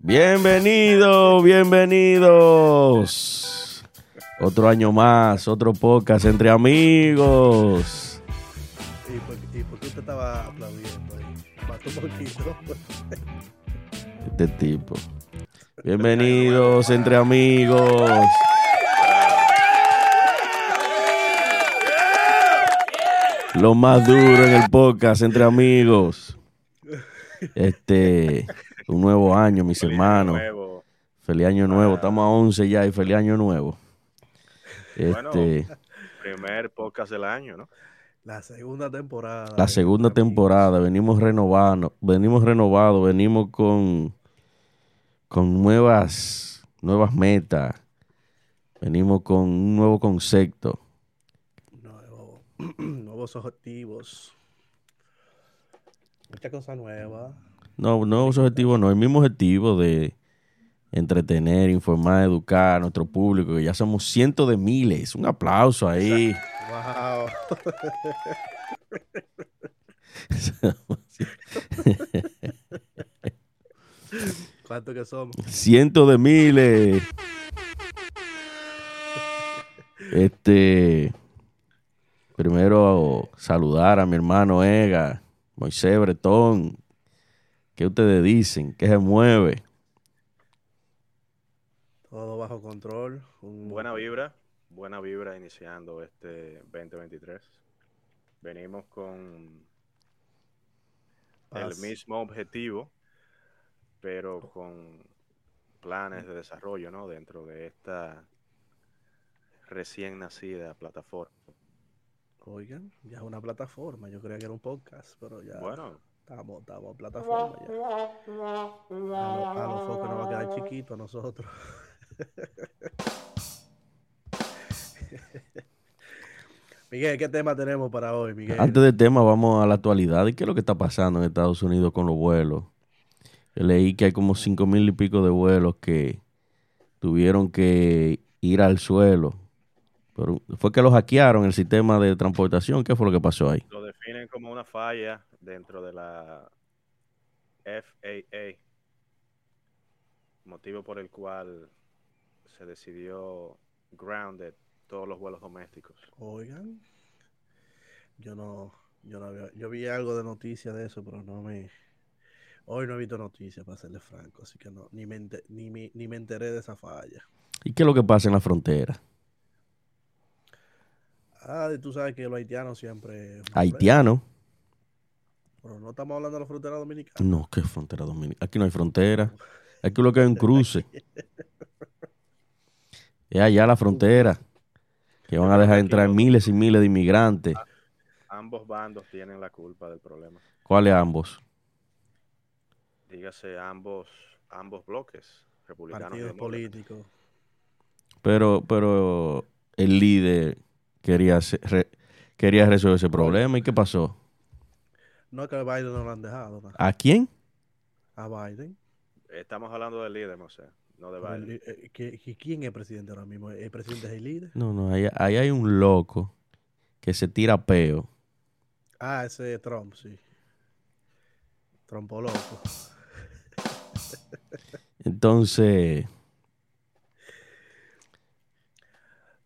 Bienvenidos, bienvenidos. Otro año más, otro podcast entre amigos. ¿Y por, y por qué usted estaba aplaudiendo? Mató un poquito. Este tipo. Bienvenidos entre amigos. Lo más duro en el podcast entre amigos. Este, un nuevo año, mis Feliz hermanos. nuevo. Feliz año nuevo. Estamos a 11 ya y feliz año nuevo. Bueno, Este, Primer podcast del año, ¿no? La segunda temporada. la segunda temporada, venimos renovando, venimos renovados, venimos con, con nuevas, nuevas metas, venimos con un nuevo concepto. Nuevo- nuevos objetivos. Mucha cosa nueva. No, nuevos objetivos, no, el mismo objetivo de entretener, informar, educar a nuestro público, que ya somos cientos de miles. Un aplauso ahí. Wow. ¿Cuánto que somos? Cientos de miles. Este. Primero saludar a mi hermano Ega, Moisés Bretón. ¿Qué ustedes dicen? ¿Qué se mueve? Todo bajo control. Un- Buena vibra, buena vibra iniciando este 2023. Venimos con el mismo objetivo, pero con planes de desarrollo, ¿no? Dentro de esta recién nacida plataforma. Oigan, ya es una plataforma. Yo creía que era un podcast, pero ya Bueno, estamos, estamos plataforma ya. A los focos nos va a quedar chiquito a nosotros. Miguel, ¿qué tema tenemos para hoy, Miguel? Antes del tema, vamos a la actualidad. ¿Y qué es lo que está pasando en Estados Unidos con los vuelos? Leí que hay como cinco mil y pico de vuelos que tuvieron que ir al suelo. Pero fue que los hackearon el sistema de transportación. ¿Qué fue lo que pasó ahí? lo definen como una falla dentro de la FAA, motivo por el cual se decidió grounded todos los vuelos domésticos. Oigan, yo no, yo no había, yo vi algo de noticias de eso, pero no me, hoy no he visto noticias para serle franco, así que no, ni me, ni, me- ni me enteré de esa falla. ¿Y qué es lo que pasa en la frontera? Ah, tú sabes que los haitianos siempre... Haitiano. Pero no estamos hablando de la frontera dominicana. No, ¿qué frontera dominicana? Aquí no hay frontera. Aquí lo que hay es un cruce. Es allá la frontera. Que van a dejar entrar miles y miles de inmigrantes. Ambos bandos tienen la culpa del problema. ¿Cuáles ambos? Dígase ambos, ambos bloques, republicanos y políticos. Pero, pero el líder quería, hacer- re- quería resolver ese problema. ¿Y qué pasó? No es que a Biden no lo han dejado, ¿no? ¿A quién? a Biden. Estamos hablando del líder, no sé, no de Biden. eh, ¿qué- qué- ¿Quién es presidente ahora mismo? ¿El presidente es el líder? No, no, ahí, ahí hay un loco que se tira peo. Ah, ese es Trump, sí. Trompo loco. Entonces,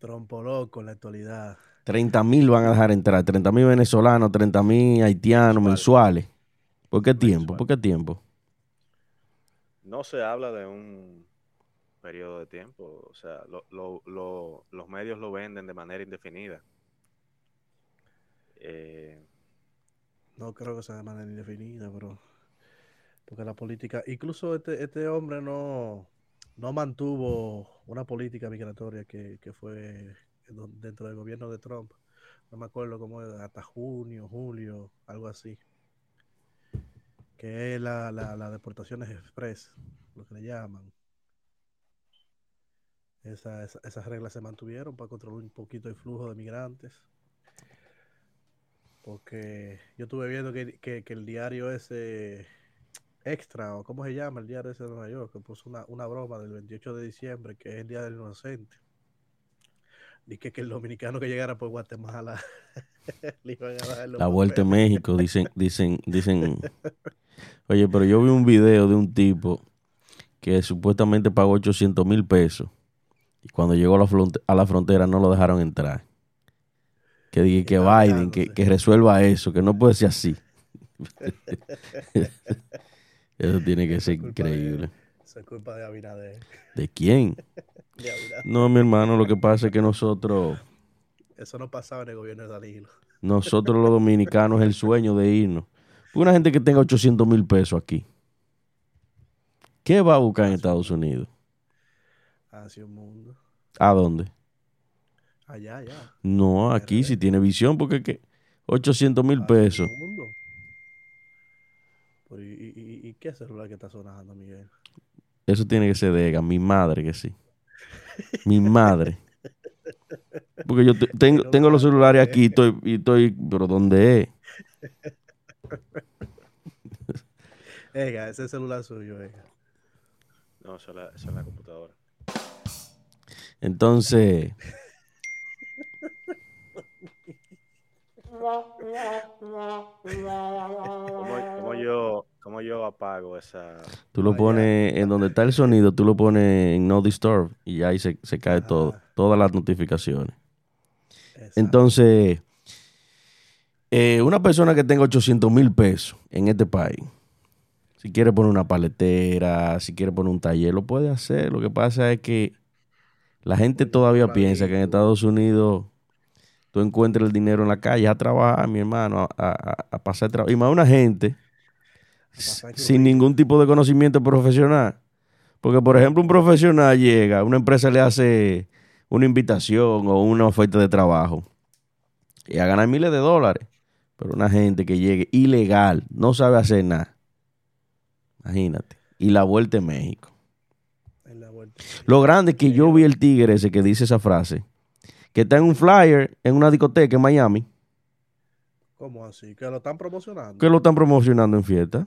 Trompo loco en la actualidad. 30 mil van a dejar entrar. 30 mil venezolanos, 30 mil haitianos mensuales. ¿Por qué tiempo? ¿Por qué tiempo? No se habla de un periodo de tiempo, o sea, lo- lo- lo- los medios lo venden de manera indefinida. Eh, No creo que sea de manera indefinida, pero. Porque la política. Incluso este, este hombre no, no mantuvo una política migratoria que, que fue dentro del gobierno de Trump. No me acuerdo cómo era, hasta junio, julio, algo así. Que es la, la, deportaciones express, lo que le llaman. Esa- esa- esas reglas se mantuvieron para controlar un poquito el flujo de migrantes. Porque yo estuve viendo que- que el diario ese extra, o cómo se llama el diario ese de Nueva York, que puso una, una broma del 28 de diciembre, que es el Día del Inocente. Dice que el dominicano que llegara por Guatemala le iban a dar La vuelta papeles. México, dicen, dicen, dicen, Oye, pero yo vi un video de un tipo que supuestamente pagó 800 mil pesos y cuando llegó a la, a la frontera no lo dejaron entrar. Que dije que Biden, que, que resuelva eso, que no puede ser así. eso tiene que ser de- increíble. Eso es culpa de Abinader. ¿De quién? De Abinader. No, mi hermano, lo que pasa es que nosotros, Eso no pasaba en el gobierno de Danilo. nosotros los dominicanos, es el sueño de irnos. Una gente que tenga 800 mil pesos aquí, ¿qué va a buscar en Estados Unidos? Hacia un mundo. ¿A dónde? Allá, allá. No, aquí sí tiene visión, porque es que 800 mil hacia pesos. un mundo. Pero, ¿y, y- y- y qué celular que está sonando, Miguel? Eso tiene que ser de Ega, mi madre que sí. Mi madre. Porque yo te- tengo, tengo los celulares aquí y estoy, y estoy, pero ¿dónde es? Ega, ese celular suyo, Ega. No, eso es la, eso es la computadora. Entonces, ¿Cómo, cómo yo, ¿Cómo yo apago esa...? tú lo pones en donde está el sonido, tú lo pones en No Disturb y ahí se, se cae todo, todas las notificaciones. Exacto. Entonces, eh, una persona que tenga 800 mil pesos en este país, si quiere poner una paletera, si quiere poner un taller, lo puede hacer. Lo que pasa es que la gente todavía piensa que en Estados Unidos tú encuentras el dinero en la calle a trabajar, mi hermano, a, a- a pasar trabajo. Y más una gente sin ningún tipo de conocimiento profesional. Porque, por ejemplo, un profesional llega, una empresa le hace una invitación o una oferta de trabajo y a ganar miles de dólares. Pero una gente que llegue ilegal, no sabe hacer nada. Imagínate. Y la vuelta en México. en la vuelta. Lo grande es que yo vi el tigre ese que dice esa frase, que está en un flyer en una discoteca en Miami, ¿Cómo así? Que lo están promocionando. que lo están promocionando en fiesta.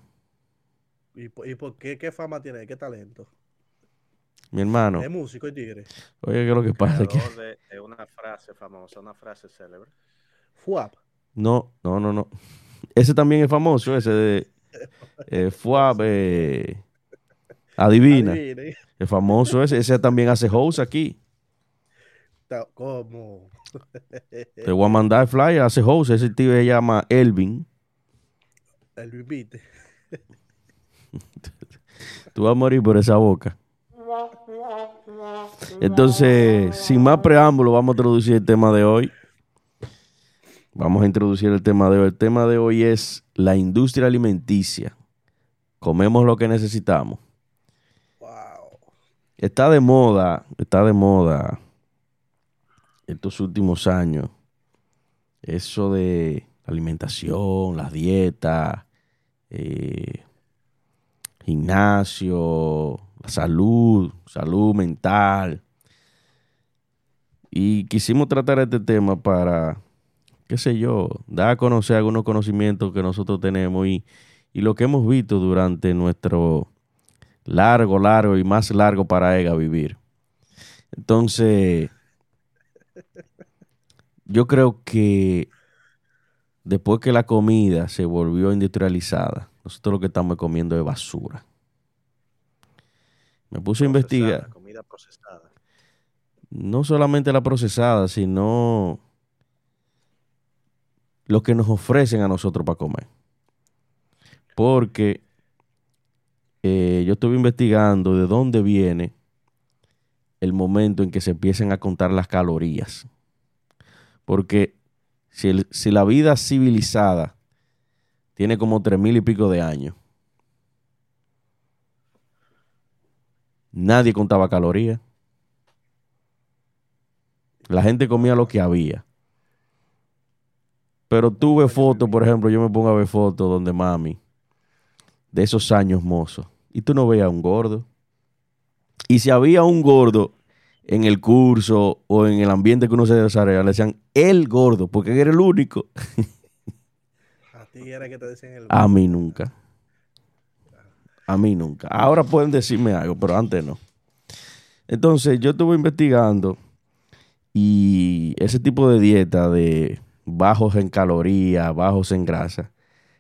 ¿Y, por- y por qué? ¿Qué fama tiene? ¿Qué talento? Mi hermano, Es músico y tigre. oye, ¿qué es lo que pasa? Creador de, de una frase famosa, una frase célebre. Fuap. no, no, no, no. Ese también es famoso, ese de eh, Fuab, eh, Adivina. Adivine. Es famoso ese, ese también hace host aquí. ¿Cómo? Te voy a mandar flyer, hace host. Ese tío se llama Elvin. El invite. Tú vas a morir por esa boca. Entonces, sin más preámbulo, vamos a introducir el tema de hoy. Vamos a introducir el tema de hoy. El tema de hoy es la industria alimenticia. Comemos lo que necesitamos. Wow. Está de moda, está de moda estos últimos años. Eso de la alimentación, las dietas, eh, gimnasio, la salud, salud mental. Y quisimos tratar este tema para, qué sé yo, dar a conocer algunos conocimientos que nosotros tenemos y, y lo que hemos visto durante nuestro largo, largo y más largo para ella vivir. Entonces, yo creo que después que la comida se volvió industrializada, nosotros lo que estamos comiendo es basura. Me puse a investigar, Comida procesada. no solamente la procesada, sino lo que nos ofrecen a nosotros para comer. Porque eh, yo estuve investigando de dónde viene el momento en que se empiezan a contar las calorías. Porque si, el- si la vida civilizada tiene como tres mil y pico de años, nadie contaba calorías. La gente comía lo que había. Pero tú ves fotos, por ejemplo, yo me pongo a ver fotos donde mami, de esos años mozos, y tú no veías un gordo. Y si había un gordo en el curso o en el ambiente que uno se desarrolla, le decían el gordo, porque era el único. A ti era que te decían el. A mí nunca. A mí nunca. Ahora pueden decirme algo, pero antes no. Entonces, yo estuve investigando y ese tipo de dieta de bajos en calorías, bajos en grasa,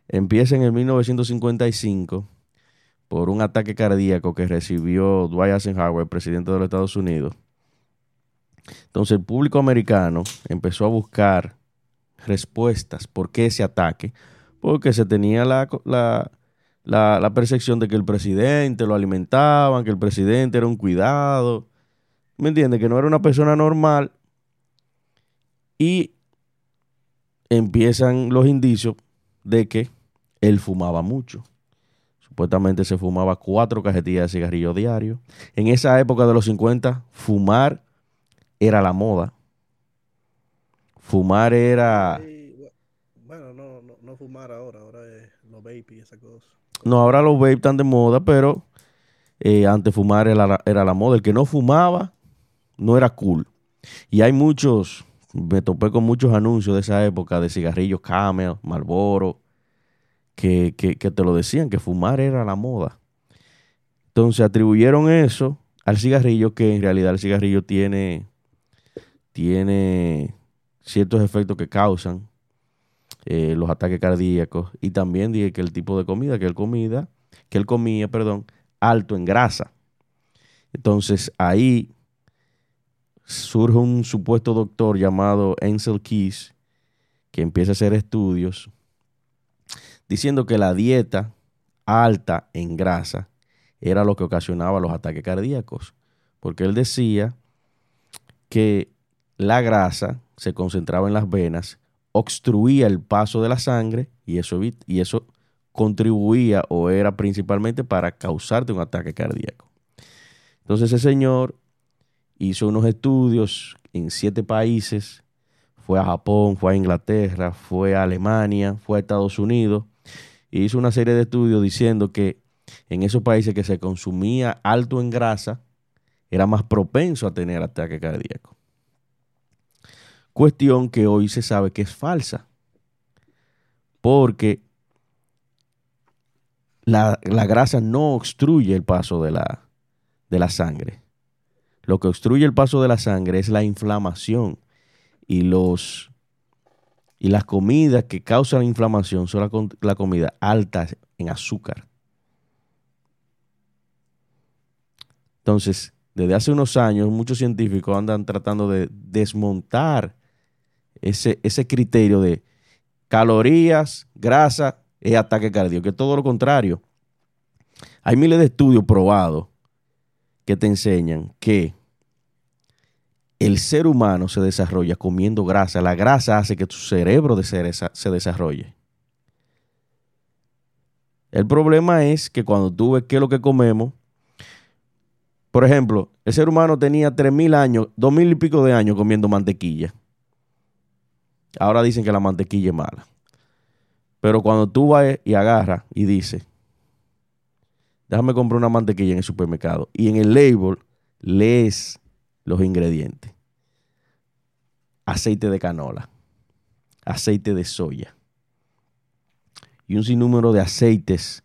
empieza en el 1955 por un ataque cardíaco que recibió Dwight Eisenhower, presidente de los Estados Unidos. Entonces el público americano empezó a buscar respuestas por qué ese ataque, porque se tenía la, percepción de que el presidente lo alimentaban, que el presidente era un cuidado, ¿me entiendes? Que no era una persona normal. Y empiezan los indicios de que él fumaba mucho. Supuestamente se fumaba cuatro cajetillas de cigarrillo diario. En esa época de los 50, fumar era la moda. Fumar era... Bueno, no, no, fumar ahora, ahora es los vape y esa cosa. No, ahora los vape están de moda, pero eh, antes fumar era era la moda. El que no fumaba no era cool. Y hay muchos, me topé con muchos anuncios de esa época de cigarrillos Camel, Marlboro, que, te lo decían, que fumar era la moda. Entonces atribuyeron eso al cigarrillo, que en realidad el cigarrillo tiene, tiene ciertos efectos que causan eh, los ataques cardíacos. Y también dije que el tipo de comida, que él comida, que él comía, perdón, alto en grasa. Entonces ahí surge un supuesto doctor llamado Ansel Keys que empieza a hacer estudios diciendo que la dieta alta en grasa era lo que ocasionaba los ataques cardíacos, porque él decía que la grasa se concentraba en las venas, obstruía el paso de la sangre y eso, y eso contribuía o era principalmente para causarte un ataque cardíaco. Entonces ese señor hizo unos estudios en siete países, fue a Japón, fue a Inglaterra, fue a Alemania, fue a Estados Unidos, hizo una serie de estudios diciendo que en esos países que se consumía alto en grasa, era más propenso a tener ataque cardíaco. Cuestión que hoy se sabe que es falsa, porque la, grasa no obstruye el paso de la, de la sangre. Lo que obstruye el paso de la sangre es la inflamación y los y las comidas que causan inflamación son la, la comida alta en azúcar. Entonces, desde hace unos años, muchos científicos andan tratando de desmontar ese, ese criterio de calorías, grasa y ataque cardíaco, que es todo lo contrario. Hay miles de estudios probados que te enseñan que el ser humano se desarrolla comiendo grasa. La grasa hace que tu cerebro se desarrolle. El problema es que cuando tú ves qué es lo que comemos, por ejemplo, el ser humano tenía 3.000 años, 2.000 y pico de años comiendo mantequilla. Ahora dicen que la mantequilla es mala. Pero cuando tú vas y agarras y dices, déjame comprar una mantequilla en el supermercado. Y en el label lees los ingredientes. Aceite de canola, aceite de soya y un sinnúmero de aceites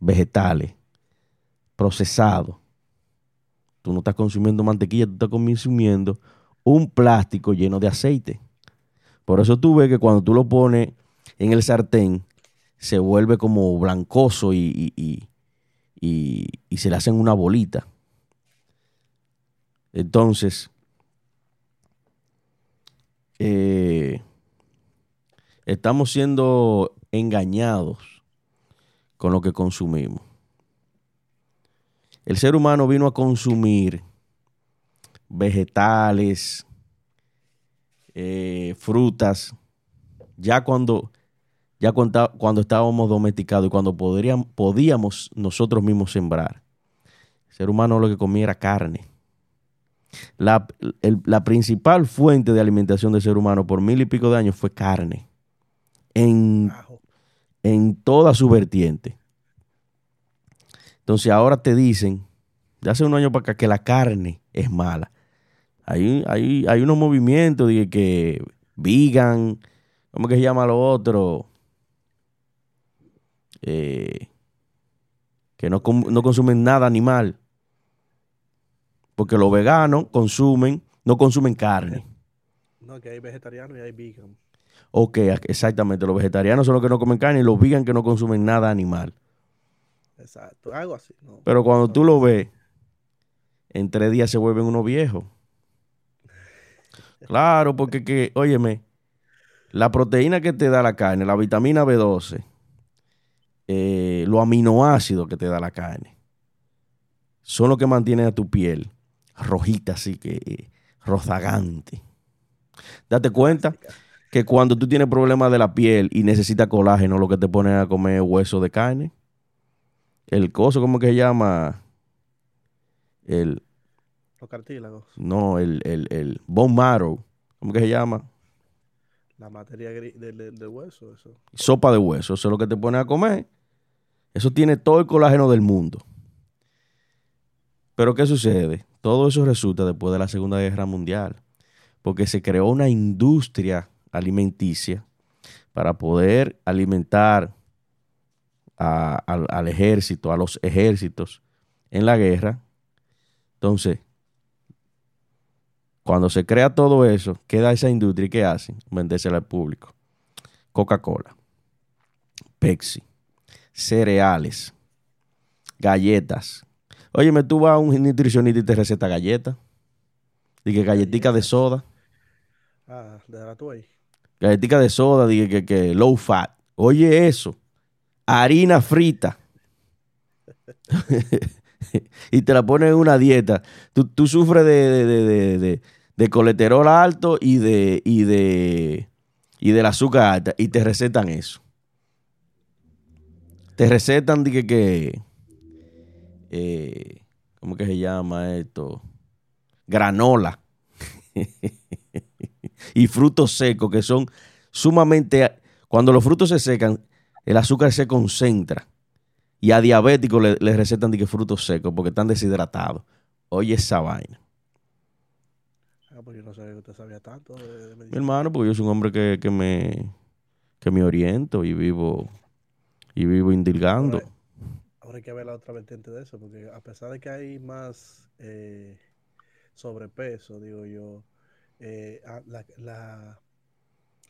vegetales procesados. Tú no estás consumiendo mantequilla, tú estás consumiendo un plástico lleno de aceite. Por eso tú ves que cuando tú lo pones en el sartén, se vuelve como blancoso y, y, y se le hacen una bolita. Entonces, eh, estamos siendo engañados con lo que consumimos. El ser humano vino a consumir vegetales, eh, frutas, ya cuando, ya cuando, estábamos domesticados y cuando podíamos nosotros mismos sembrar. El ser humano lo que comía era carne. La, principal fuente de alimentación del ser humano por mil y pico de años fue carne. En, en toda su vertiente. Entonces ahora te dicen, de hace un año para acá, que la carne es mala. Hay, hay, hay unos movimientos de que vegan, ¿cómo que se llama lo otro? Eh, que no, no consumen nada animal. Porque los veganos consumen, no consumen carne. No, que hay vegetarianos y hay vegan. Ok, exactamente. Los vegetarianos son los que no comen carne y los vegan que no consumen nada animal. Exacto, algo así. ¿no? Pero cuando tú lo ves, en tres días se vuelven unos viejos. Claro, porque que, óyeme, la proteína que te da la carne, la vitamina B12, eh, los aminoácidos que te da la carne, son los que mantienen a tu piel rojita, así que eh, rozagante. Date cuenta que cuando tú tienes problemas de la piel y necesitas colágeno, lo que te ponen a comer es hueso de carne. El coso, ¿cómo que se llama? El, Los cartílagos, no, el, el, el bone marrow, ¿cómo que se llama? la materia gris del, del hueso, eso. Sopa de hueso, eso es lo que te ponen a comer. Eso tiene todo el colágeno del mundo. Pero ¿qué sucede? Todo eso resulta después de la Segunda Guerra Mundial, porque se creó una industria alimenticia para poder alimentar al ejército, a los ejércitos en la guerra. Entonces, cuando se crea todo eso, queda esa industria y ¿qué hacen? Vendérsela al público. Coca-Cola, Pepsi, cereales, galletas. Óyeme, tú vas a un nutricionista y te receta galletas. Dije galletica de soda. Ah, de la tú ahí. Galletica de soda, dije que, que low fat. Oye eso. Harina frita. y te la pones en una dieta. Tú, tú sufres de, de, de, de- de- de colesterol alto y de, y de y del azúcar alta. Y te recetan eso. Te recetan dije que eh, ¿cómo que se llama esto? Granola. y frutos secos que son sumamente... Cuando los frutos se secan, el azúcar se concentra. Y a diabéticos le, le recetan de que frutos secos porque están deshidratados. Oye esa vaina. Ah, pues yo no sabía que usted sabía tanto de, de Mi hermano, porque yo soy un hombre que, que me, que me oriento y vivo, y vivo indilgando. Ahora, ahora hay que ver la otra vertiente de eso, porque a pesar de que hay más eh, sobrepeso, digo yo, eh, a- la, la-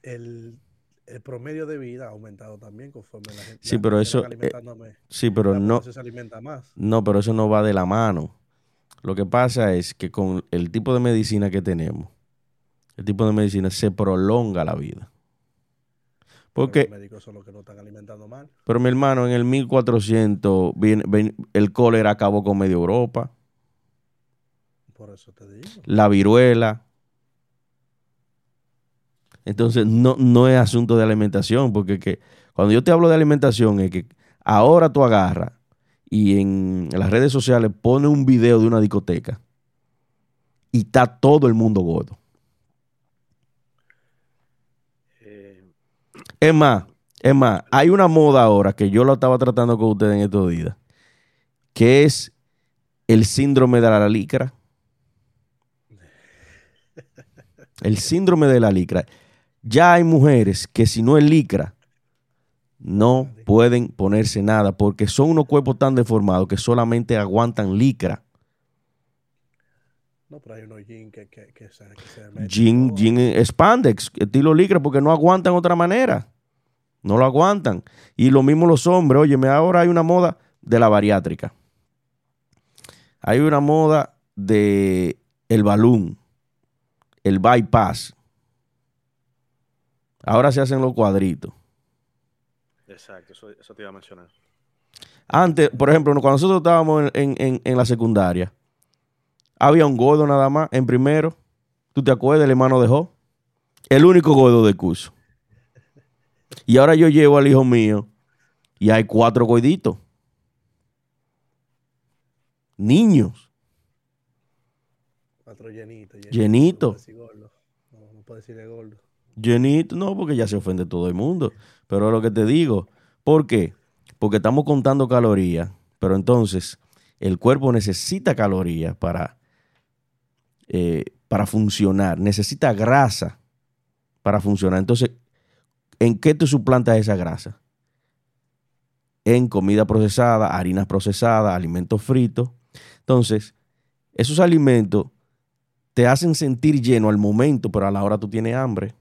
el, el promedio de vida ha aumentado también conforme la gente Sí, la pero eso, eh, Sí, pero no, se alimenta más. No, pero eso no va de la mano. Lo que pasa es que con el tipo de medicina que tenemos, el tipo de medicina se prolonga la vida. Porque, los médicos son los que no están alimentando mal. pero mi hermano, en el 1400 viene- ven- el cólera acabó con medio Europa, Por eso te digo. la viruela. Entonces, no, no es asunto de alimentación, porque que, cuando yo te hablo de alimentación es que ahora tú agarras y en las redes sociales pone un video de una discoteca y está todo el mundo gordo. Es más, es más, hay una moda ahora que yo lo estaba tratando con ustedes en estos días, que es el síndrome de la licra. El síndrome de la licra. Ya hay mujeres que si no es licra, no pueden ponerse nada porque son unos cuerpos tan deformados que solamente aguantan licra. No, pero hay unos jeans que, que, que se, que se meten Jean, todo. jean spandex, estilo licra, porque no aguantan otra manera. No lo aguantan. Y lo mismo los hombres. Óyeme, ahora hay una moda de la bariátrica. Hay una moda de el balón, el bypass. Ahora se hacen los cuadritos. exacto, eso, eso te iba a mencionar. Antes, por ejemplo, cuando nosotros estábamos en, en- en- en la secundaria, había un gordo nada más en primero. ¿Tú te acuerdas? El hermano dejó. El único gordo del curso. Y ahora yo llevo al hijo mío y hay cuatro gorditos. Niños. Cuatro llenitos. Llenito. No puede decir gordo. No, no puede decir de gordo. Llenito, no, porque ya se ofende todo el mundo. Pero es lo que te digo. ¿Por qué? Porque estamos contando calorías, pero entonces el cuerpo necesita calorías para, eh, para funcionar. Necesita grasa para funcionar. Entonces, ¿en qué tú suplantas esa grasa? En comida procesada, harinas procesadas, alimentos fritos. Entonces, esos alimentos te hacen sentir lleno al momento, pero a la hora tú tienes hambre.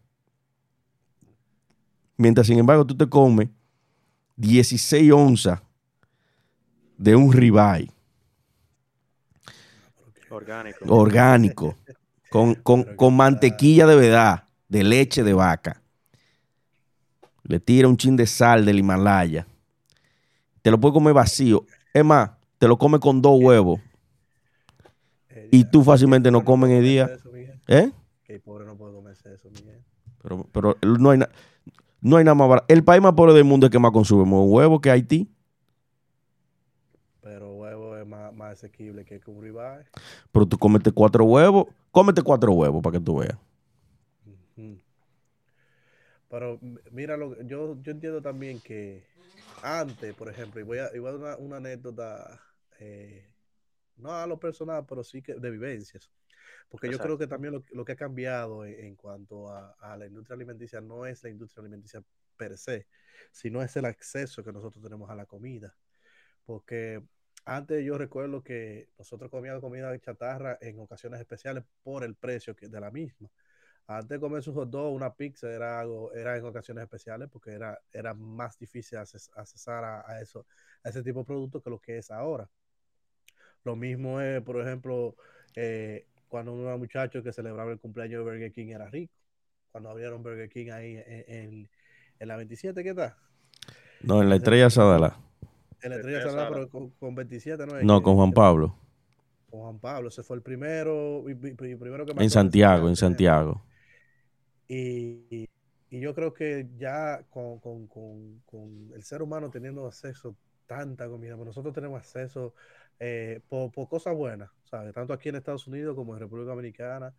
Mientras, sin embargo, tú te comes 16 onzas de un ribeye Orgánico. orgánico, con, con- con mantequilla de verdad, de leche de vaca. Le tira un chin de sal del Himalaya. Te lo puedes comer vacío. Es más, te lo comes con dos huevos. Eh, Y tú fácilmente no comes en el puede día. ¿Eh? Que pobre no puede comerse eso, Miguel. Pero, pero no hay, na- no hay nada más barato. El país más pobre del mundo es que más consume huevo que Haití. Pero huevo es más, más asequible que un ribeye. Pero tú comete cuatro huevos. Cómete cuatro huevos para que tú veas. Pero mira, lo, que- yo, yo entiendo también que antes, por ejemplo, y voy a, y voy a dar una, una anécdota, eh, no a lo personal, pero sí que de vivencias. Porque yo creo que también lo, lo que ha cambiado en, en cuanto a, a la industria alimenticia no es la industria alimenticia per se, sino es el acceso que nosotros tenemos a la comida. Porque antes yo recuerdo que nosotros comíamos comida chatarra en ocasiones especiales por el precio que, de la misma. Antes de comerse un hot dog, una pizza era algo, era en ocasiones especiales porque era, era más difícil acces- accesar a, a eso, a ese tipo de productos que lo que es ahora. Lo mismo es, por ejemplo, eh, cuando uno era muchacho que celebraba el cumpleaños de Burger King era rico. Cuando abrieron Burger King ahí en, en- en la 27, ¿qué tal? No, en la estrella Sadala. En la Estrella Salada, Sala. pero con, con 27, ¿no? es? No, con Juan Pablo. Con Juan Pablo. Ese fue el primero, y- y- y primero que En Santiago, en Santiago. Y, y- y yo creo que ya con, con- con- con el ser humano teniendo acceso a tanta comida, pues nosotros tenemos acceso eh, por, por cosas buenas, ¿sabes? Tanto aquí en Estados Unidos como en República Dominicana,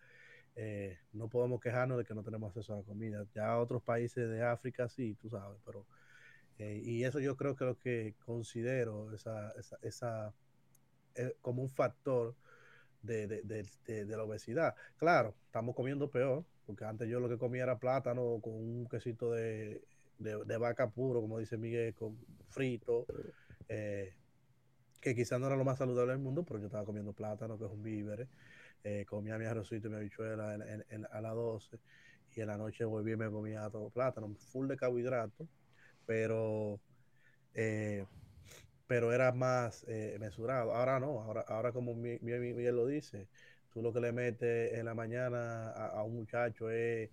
eh, no podemos quejarnos de que no tenemos acceso a la comida. Ya otros países de África sí, tú sabes, pero... eh, y eso yo creo que lo que considero esa, esa, esa, eh, como un factor de, de- de- la obesidad. Claro, estamos comiendo peor, porque antes yo lo que comía era plátano con un quesito de, vaca puro, como dice Miguel, con frito, eh, que quizás no era lo más saludable del mundo, pero yo estaba comiendo plátano, que es un víver, eh, comía mi arrocito y mi habichuela a las 12, y en la noche volví y me comía todo plátano, full de carbohidratos, pero... eh, pero era más eh, mesurado. Ahora no, ahora, ahora como Mi- Mi- Mi- Miguel lo dice, tú lo que le metes en la mañana a, a un muchacho es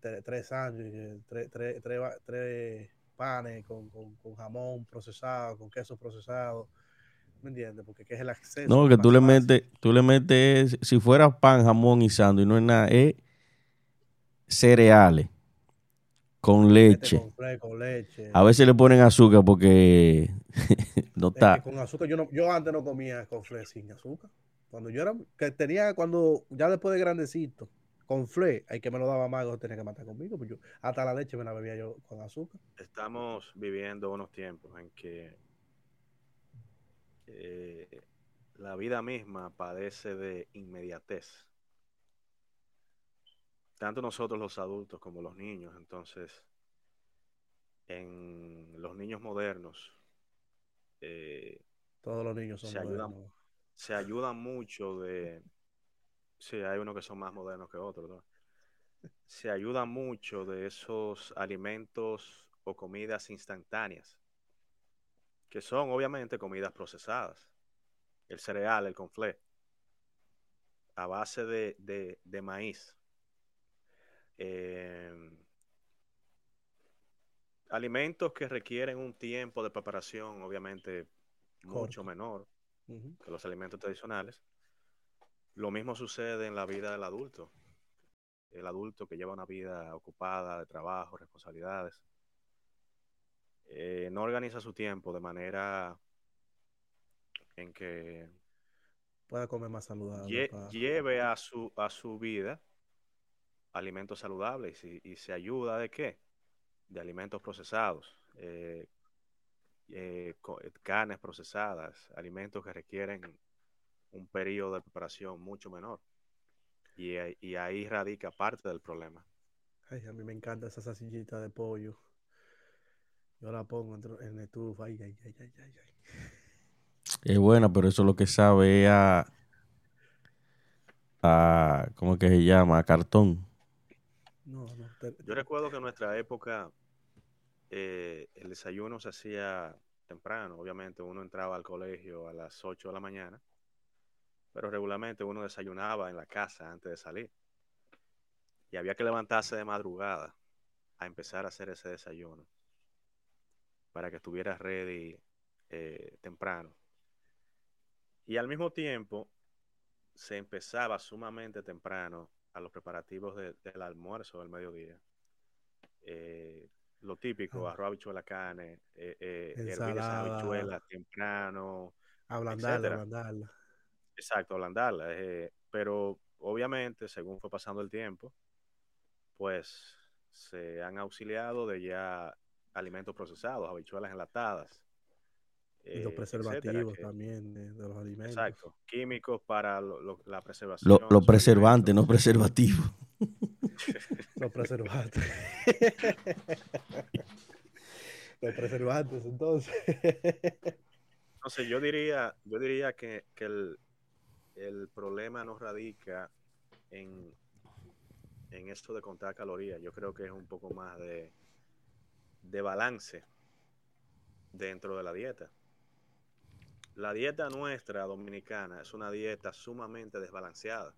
tre- tres sándwiches, tres, tres, tres, tres panes con, con- con jamón procesado, con queso procesado. ¿Me entiendes? Porque que es el acceso. No, que tú le metes, tú le metes, si fuera pan, jamón y sándwich, no es nada, es cereales con leche. Con, leche. A veces le ponen azúcar porque no Es que está. con azúcar, yo, no, yo antes no comía con fle sin azúcar. Cuando yo era, que tenía, cuando, ya después de grandecito, con fle, hay que me lo daba más, tenía que matar conmigo, pues yo, hasta la leche me la bebía yo con azúcar. Estamos viviendo unos tiempos en que eh, la vida misma padece de inmediatez. Tanto nosotros los adultos como los niños. Entonces, en los niños modernos eh, Todos los niños son Se ayudan. se ayudan mucho de... Sí, hay unos que son más modernos que otros, ¿no? Se ayudan mucho de esos alimentos o comidas instantáneas, que son obviamente comidas procesadas. El cereal, el conflé, a base de, de- de maíz. Eh, alimentos que requieren un tiempo de preparación, obviamente, mucho Corto. menor que los alimentos tradicionales. Lo mismo sucede en la vida del adulto. El adulto que lleva una vida ocupada de trabajo, responsabilidades, eh, no organiza su tiempo de manera en que Pueda comer más saludable. lle- lleve a su, a su vida alimentos saludables y, y se ayuda de qué? De alimentos procesados, eh, eh, eh, carnes procesadas, alimentos que requieren un periodo de preparación mucho menor. Y, ahí- y ahí radica parte del problema. Ay, a mí me encanta esa salchichita de pollo. Yo la pongo en la estufa. Ay, ay, ay, ay, ay, ay. Es buena, pero eso lo que sabe es a, a ¿cómo es que se llama? A cartón. No, no. Yo recuerdo que en nuestra época eh, el desayuno se hacía temprano. Obviamente uno entraba al colegio a las 8 de la mañana, pero regularmente uno desayunaba en la casa antes de salir. Y había que levantarse de madrugada a empezar a hacer ese desayuno para que estuviera ready eh, temprano. Y al mismo tiempo se empezaba sumamente temprano a los preparativos del almuerzo del mediodía. Eh, lo típico, Ah. arroz, habichuela, carne, eh, eh, hervir esas habichuelas temprano, Ablandarla, ablandarla. Exacto, ablandarla. eh, pero obviamente, según fue pasando el tiempo, pues se han auxiliado de ya alimentos procesados, habichuelas enlatadas. Y los eh, preservativos etcétera, que- también de, de los alimentos. Exacto, químicos para lo- lo- la preservación. Lo, de lo sus preservante, no alimentos. preservativo. Los preservantes. los preservantes, entonces. Entonces yo diría, yo diría que, que el, el problema no radica en, en esto de contar calorías. Yo creo que es un poco más de, de balance dentro de la dieta. La dieta nuestra dominicana es una dieta sumamente desbalanceada.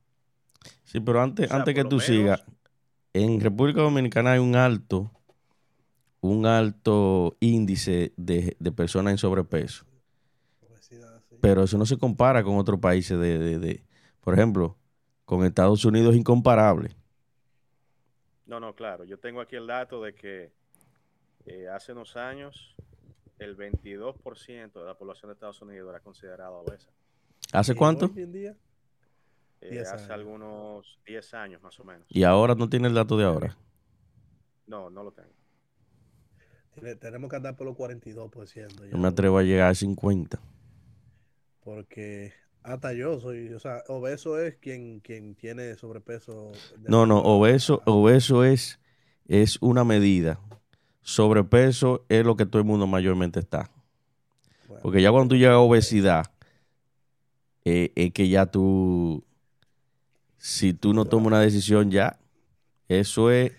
Sí, pero antes, O sea, antes que tú menos- sigas, en República Dominicana hay un alto, un alto índice de, de personas en sobrepeso. Obesidad, sí. Pero eso no se compara con otros países de, de- de- por ejemplo, con Estados Unidos es incomparable. No, no, claro. Yo tengo aquí el dato de que eh, hace unos años el 22% de la población de Estados Unidos era considerada obesa. ¿Hace Y cuánto? Hoy en día, Eh, 10 hace algunos 10 años más o menos. Y ahora no tiene el dato de ahora. No, no lo tengo. tenemos que andar por los 42%. ya, No me atrevo a llegar a 50. Porque hasta yo soy, o sea, obeso es quien, quien tiene sobrepeso. No, no, obeso, obeso es, es una medida. Sobrepeso es lo que todo el mundo mayormente está. bueno, Porque ya cuando tú llegas a obesidad, eh, es que ya tú, si tú no tomas una decisión ya, eso es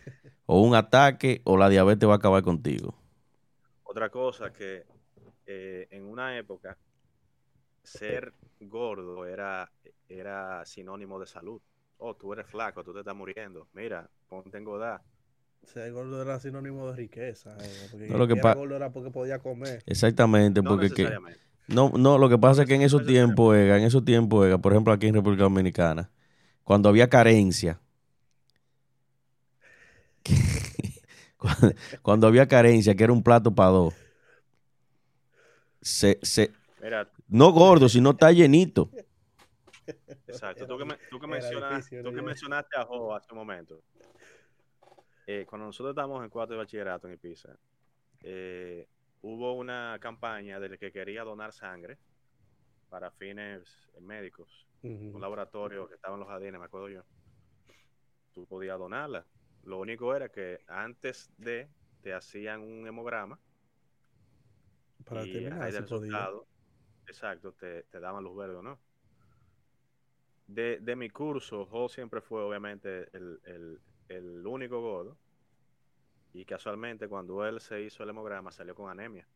o un ataque o la diabetes va a acabar contigo. Otra cosa que eh, en una época ser gordo era, era sinónimo de salud. Oh, tú eres flaco, tú te estás muriendo. Mira, ponte a engordar. Ser gordo era sinónimo de riqueza. eh, porque No, lo que era gordo era porque podía comer. Exactamente, No porque que, no, no, lo que pasa es que en esos tiempos, Ega, en esos tiempos, Ega, por ejemplo, aquí en República Dominicana, cuando había carencia, cuando, cuando había carencia, que era un plato para dos, se, se, Mira, no gordo, sino está llenito. Exacto. Tú que, me- tú que era mencionas- difícil, tú que mencionaste a Jo hace un momento. Eh, cuando nosotros estábamos en cuarto de bachillerato en Ibiza, eh, hubo una campaña del que quería donar sangre para fines eh, médicos. Un laboratorio que estaba en los jardines, me acuerdo yo. Tú podías donarla. Lo único era que antes de te hacían un hemograma Para y terminar, podía. resultado, exacto, te, te daban luz verde o no. De, de mi curso, Jo siempre fue obviamente el, el- el único gordo. Y casualmente cuando él se hizo el hemograma salió con anemia.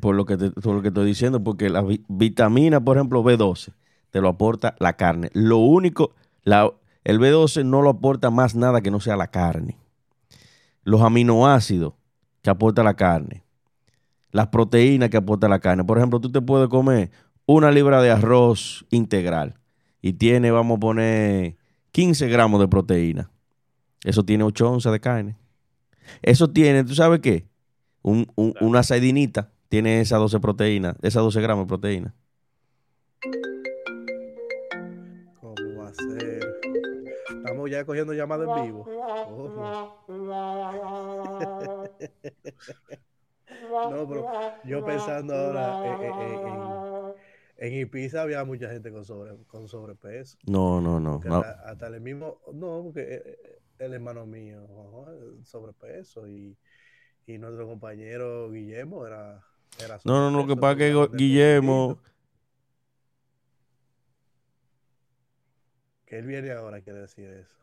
Por, lo que te, por lo que estoy diciendo, porque la vi- vitamina, por ejemplo, B12, te lo aporta la carne. Lo único, la, el B12 no lo aporta más nada que no sea la carne. Los aminoácidos que aporta la carne. Las proteínas que aporta la carne. Por ejemplo, tú te puedes comer una libra de arroz integral y tiene, vamos a poner, 15 gramos de proteína. Eso tiene 8 onzas de carne. Eso tiene, ¿tú sabes qué? Un- un- Claro. Una sardinita tiene esas 12 proteínas, esas 12 gramos de proteína. ¿Cómo va a ser? Estamos ya cogiendo llamadas en vivo. Oh, No, pero yo pensando ahora eh, eh, eh, en, en Ibiza había mucha gente con, sobre, con sobrepeso. No, no, no. Hasta, hasta el mismo, no, porque eh, eh, el hermano mío, sobrepeso y, y nuestro compañero Guillermo era, era No, no, no, lo que pasa es que Guillermo. Que él viene ahora, quiere decir eso.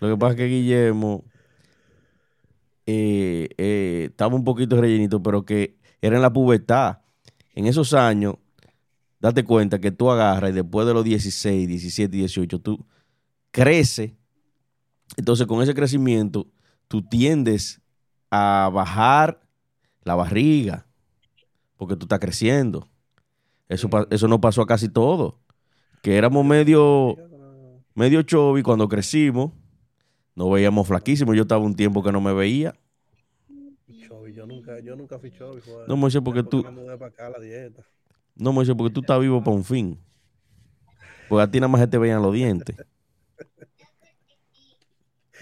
lo que pasa es que Guillermo eh, eh, estaba un poquito rellenito, pero que era en la pubertad. En esos años, date cuenta que tú agarras y después de los 16, 17, 18, tú creces. Entonces, con ese crecimiento, tú tiendes a bajar la barriga, porque tú estás creciendo. Eso, eso no pasó a casi todo. Que éramos medio, medio chovi cuando crecimos. Nos veíamos flaquísimos. Yo estaba un tiempo que no me veía. Chovi, yo nunca, yo nunca fui chovi. No, Moisés, porque tú, me mudé para acá la dieta. No, Moisés, porque tú estás vivo para un fin. Porque a ti nada más se te veían los dientes.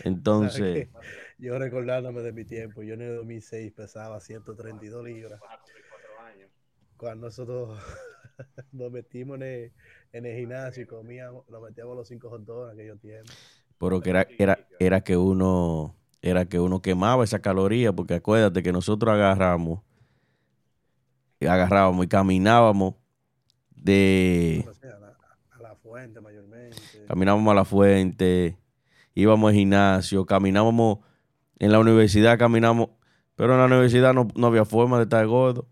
Entonces. Yo recordándome de mi tiempo, yo en el 2006 pesaba 132 libras. Cuando nosotros nos metimos en el, en el gimnasio y comíamos, nos metíamos los cinco hot dogs en aquellos tiempos. pero que era, era, era que uno, era que uno quemaba esa caloría, porque acuérdate que nosotros agarramos, agarrábamos y caminábamos de, a, la, a la fuente mayormente. caminábamos a la fuente, íbamos al gimnasio, caminábamos en la universidad, caminamos, pero en la universidad no, no había forma de estar gordo.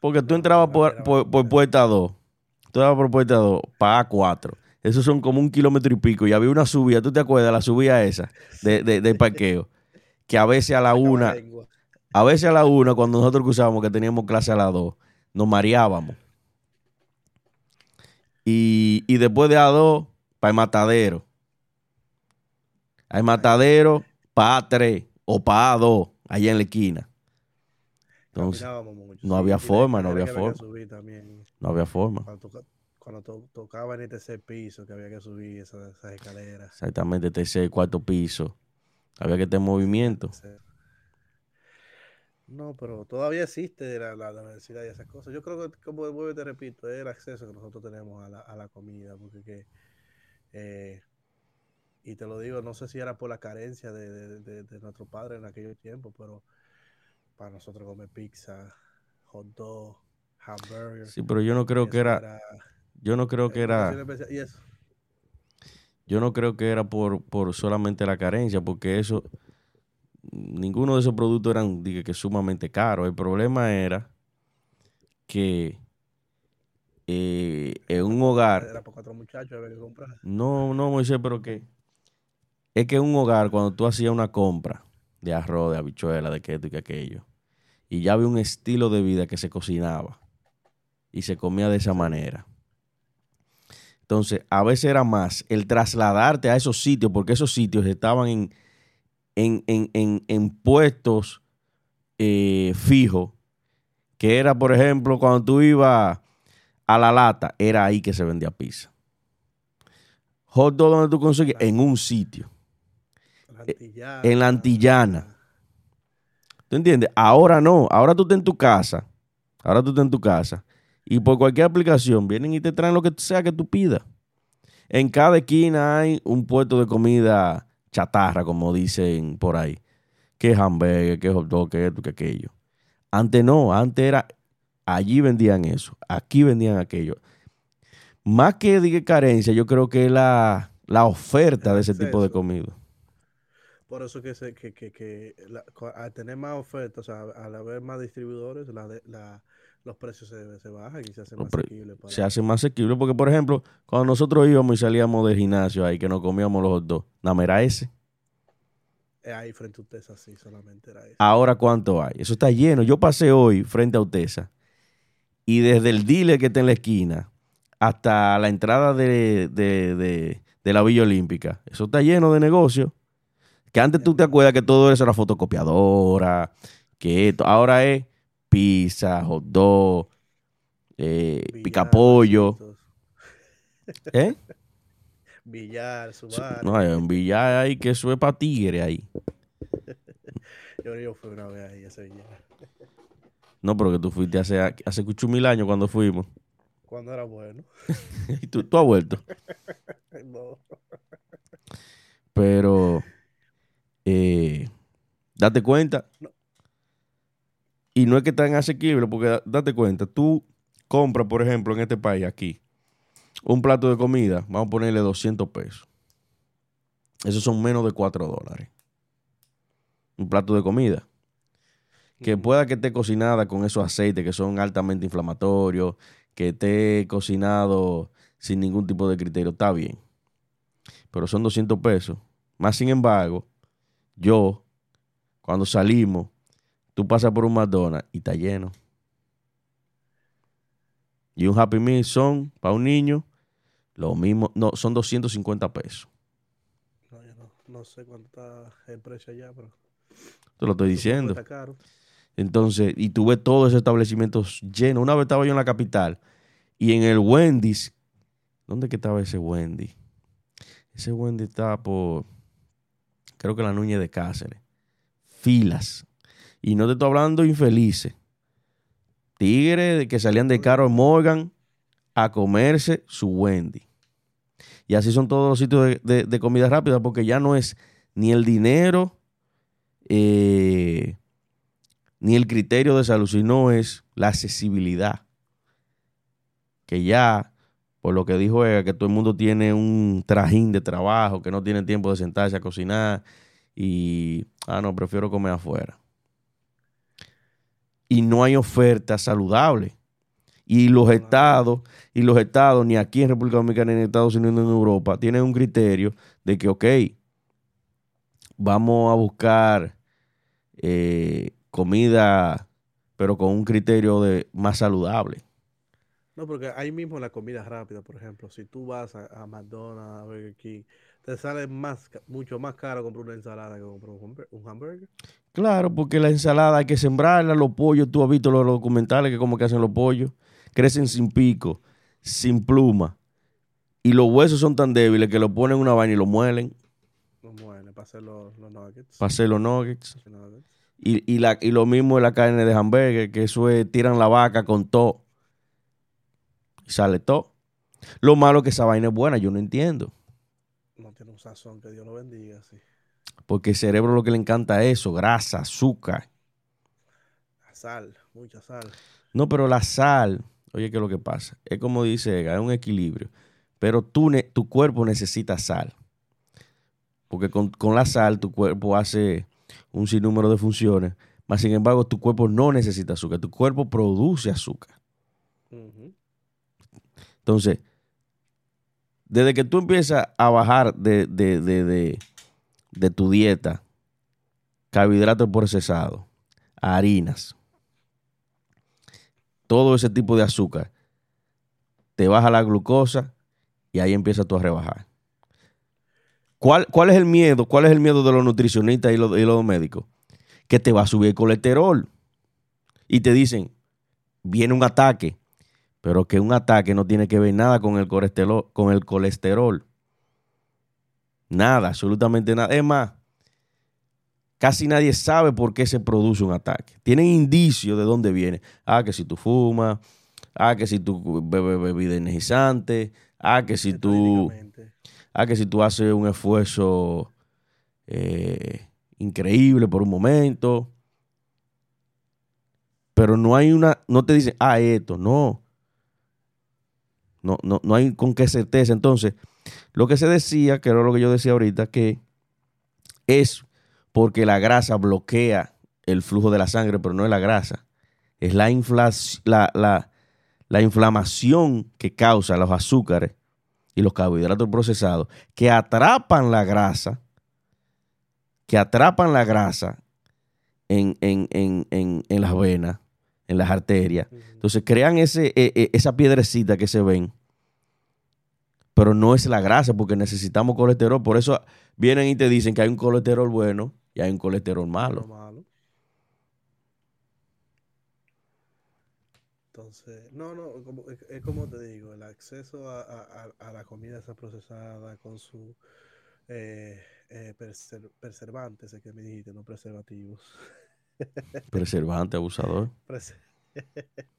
Porque tú entrabas por, por, puerta 2, tú entrabas por puerta 2, para A4. Esos son como un kilómetro y pico. Y había una subida, ¿tú te acuerdas? La subida esa de, de, del parqueo. Que a veces a la una. A veces a la una, cuando nosotros cruzábamos, que teníamos clase a las dos, nos mareábamos. Y, y después de a dos, para el matadero. Hay matadero para a tres o para a dos, allá en la esquina. Entonces, no había forma, no había forma. no había forma. Cuando, to- tocaba en el tercer piso, que había que subir esas, esas escaleras. Exactamente, tercer, cuarto piso. Había que tener movimiento. Sí. No, pero todavía existe la, la, la universidad y esas cosas. Yo creo que, como vuelvo y te repito, es el acceso que nosotros tenemos a la, a la comida, porque que, eh, y te lo digo, no sé si era por la carencia de, de, de, de nuestro padre en aquellos tiempos, pero para nosotros comer pizza, hot dog, hamburger. Sí, pero yo no creo que era, yo no creo que era, y eso, yo no creo que era por, por solamente la carencia, porque eso, ninguno de esos productos eran dije, que sumamente caros. El problema era que eh, en un hogar, era por cuatro muchachos, había que comprar. no, no, Moisés, pero que es que en un hogar, cuando tú hacías una compra de arroz, de habichuela, de que esto y que aquello, y ya había un estilo de vida que se cocinaba y se comía de esa manera. Entonces, a veces era más el trasladarte a esos sitios, porque esos sitios estaban en, en, en, en, en puestos eh, fijos, que era, por ejemplo, cuando tú ibas a la lata, era ahí que se vendía pizza. Hot dog donde tú conseguías, en un sitio, La antillana, en la antillana. ¿Tú entiendes? Ahora no, ahora tú estás en tu casa, ahora tú estás en tu casa, y por cualquier aplicación vienen y te traen lo que sea que tú pidas. En cada esquina hay un puesto de comida chatarra, como dicen por ahí. Que hamburgues, que hot dog, que esto, que aquello. Antes no, antes era, allí vendían eso, aquí vendían aquello. Más que diga carencia, yo creo que la, la oferta El de ese tipo de comida. Por eso que, se, que, que, que la- al tener más ofertas, o sea, al haber más distribuidores, la, de- la- los precios se, se bajan y se hacen Los más asequibles. Para, se hace más asequible. Porque, por ejemplo, cuando nosotros íbamos y salíamos del gimnasio ahí, que nos comíamos los dogs, nada era ese. Eh, ahí frente a ustedes así, solamente era eso. Ahora, ¿cuánto hay? Eso está lleno. Yo pasé hoy frente a Utesa y desde el dealer que está en la esquina hasta la entrada de, de- de- de la Villa Olímpica, eso está lleno de negocios. Que antes tú te acuerdas que todo eso era fotocopiadora, que esto, ahora es pizza, hot dog, eh, picapollo. ¿Eh? Billar, subar. No, hay un billar ahí que es para tigre ahí. Yo, yo fui una vez ahí a ese billar. No, pero que tú fuiste hace, hace mil años cuando fuimos. Cuando era bueno. Y tú, tú has vuelto. No. Pero eh, date cuenta. No. Y no es que tan asequible, porque da- date cuenta, tú compras, por ejemplo, en este país, aquí, un plato de comida, vamos a ponerle 200 pesos. Esos son menos de 4 dólares. un plato de comida. Que pueda que esté cocinada con esos aceites que son altamente inflamatorios, que esté cocinado sin ningún tipo de criterio, está bien. Pero son 200 pesos. Más sin embargo, yo, cuando salimos, tú pasas por un McDonald's y está lleno. Y un Happy Meal son, para un niño, lo mismo, no, son 250 pesos. No, yo no, no sé cuánto está el precio allá, pero Te lo estoy diciendo. Está caro. Entonces, y tuve todos esos establecimientos llenos. Una vez estaba yo en la capital y en el Wendy's, ¿dónde que estaba ese Wendy? Ese Wendy estaba por, creo que la Núñez de Cáceres. Filas. Y no te estoy hablando infelices. Tigres que salían de Carol Morgan a comerse su Wendy. Y así son todos los sitios de, de- de comida rápida porque ya no es ni el dinero, eh, ni el criterio de salud, sino es la accesibilidad. Que ya, por lo que dijo ella, que todo el mundo tiene un trajín de trabajo, que no tiene tiempo de sentarse a cocinar y, ah, no, prefiero comer afuera. Y no hay oferta saludable. Y los estados, y los estados, ni aquí en República Dominicana, ni en Estados Unidos, ni en Europa, tienen un criterio de que, ok, vamos a buscar eh, comida, pero con un criterio de más saludable. No, porque ahí mismo la comida rápida, por ejemplo, si tú vas a, a McDonald's, a Burger King, te sale más, mucho más caro comprar una ensalada que comprar un hamburger. Claro, porque la ensalada hay que sembrarla, los pollos, tú has visto los documentales que como que hacen los pollos, crecen sin pico, sin pluma, y los huesos son tan débiles que lo ponen en una vaina y lo muelen No muele para hacer los, los nuggets. para hacer los nuggets. Y, y, la, y lo mismo es la carne de hamburger, que eso es, tiran la vaca con todo. Y sale todo. Lo malo es que esa vaina es buena, yo no entiendo. No tiene un sazón que Dios lo bendiga, sí. Porque el cerebro lo que le encanta es eso, grasa, azúcar. La sal, mucha sal. No, pero la sal, oye, ¿qué es lo que pasa? Es como dice Ega, es un equilibrio. Pero tú, tu cuerpo necesita sal. Porque con, con la sal tu cuerpo hace un sinnúmero de funciones. Mas, sin embargo, tu cuerpo no necesita azúcar. Tu cuerpo produce azúcar. Entonces, desde que tú empiezas a bajar de, de, de, de, tu dieta carbohidratos procesados, harinas, todo ese tipo de azúcar, te baja la glucosa y ahí empiezas tú a rebajar. ¿Cuál, ¿Cuál es el miedo? ¿Cuál es el miedo de los nutricionistas y los, y los médicos? Que te va a subir el colesterol. Y te dicen, viene un ataque, pero que un ataque no tiene que ver nada con el colesterol. Con el colesterol. Nada, absolutamente nada. Es más, casi nadie sabe por qué se produce un ataque. Tienen indicios de dónde viene. Ah, que si tú fumas, ah, que si tú bebes bebida energizante, ah, que si tú, ah, que si tú haces un esfuerzo eh, increíble por un momento. Pero no hay una, no te dicen, ah, esto, no. No, no, no hay con qué certeza. Entonces, lo que se decía, que era lo que yo decía ahorita, que es porque la grasa bloquea el flujo de la sangre, pero no es la grasa. Es la, la, la, la inflamación que causa los azúcares y los carbohidratos procesados que atrapan la grasa, que atrapan la grasa en, en, en, en las venas, en las arterias. Entonces crean ese, eh, esa piedrecita que se ven, pero no es la grasa porque necesitamos colesterol. Por eso vienen y te dicen que hay un colesterol bueno y hay un colesterol Lo malo. malo. Entonces, no, no, como- es, es como te digo, el acceso a, a- la comida esa procesada con su eh, eh, preser- preservantes, es que me dijiste, no preservativos. Preservante, abusador.